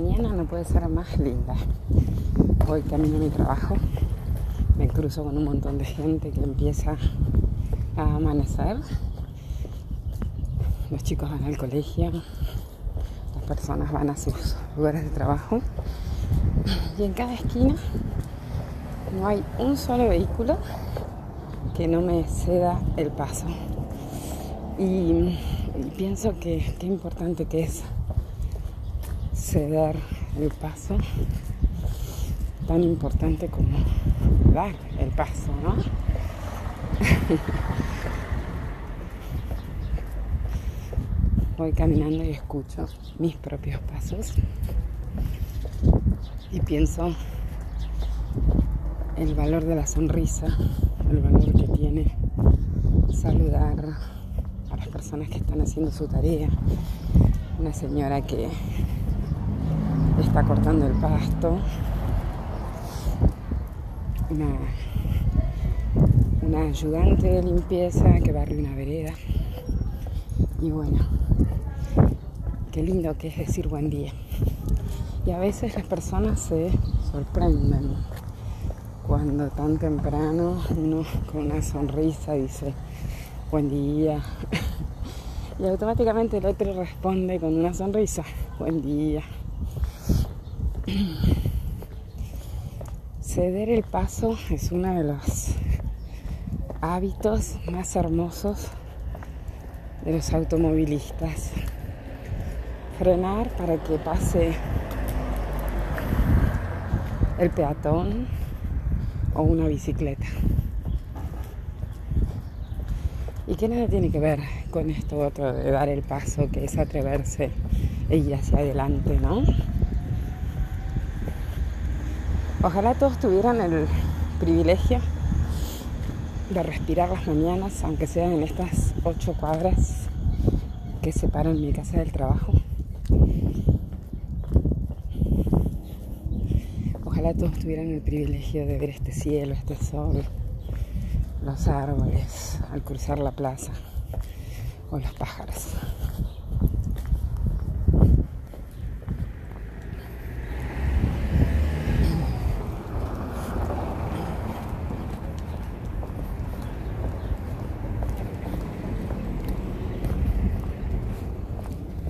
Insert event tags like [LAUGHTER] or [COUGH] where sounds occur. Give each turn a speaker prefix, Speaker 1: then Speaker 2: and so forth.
Speaker 1: mañana no puede ser más linda. Hoy camino a mi trabajo, me cruzo con un montón de gente que empieza a amanecer. Los chicos van al colegio, las personas van a sus lugares de trabajo y en cada esquina no hay un solo vehículo que no me ceda el paso. Y, pienso que qué importante que es ceder el paso, tan importante como dar el paso, ¿no? [LAUGHS] Voy caminando y escucho mis propios pasos y pienso el valor de la sonrisa, el valor que tiene saludar a las personas que están haciendo su tarea. Una señora que está cortando el pasto. Una, ayudante de limpieza que barre una vereda. Y bueno, qué lindo que es decir buen día. Y a veces las personas se sorprenden cuando tan temprano uno con una sonrisa dice buen día [LAUGHS] y automáticamente el otro responde con una sonrisa buen día. Ceder el paso es uno de los hábitos más hermosos de los automovilistas. Frenar para que pase el peatón o una bicicleta. ¿Y qué nada tiene que ver con esto otro de dar el paso, que es atreverse e ir hacia adelante, ¿no? Ojalá todos tuvieran el privilegio de respirar las mañanas, aunque sean en estas ocho cuadras que separan mi casa del trabajo. Ojalá todos tuvieran el privilegio de ver este cielo, este sol, los árboles al cruzar la plaza o los pájaros.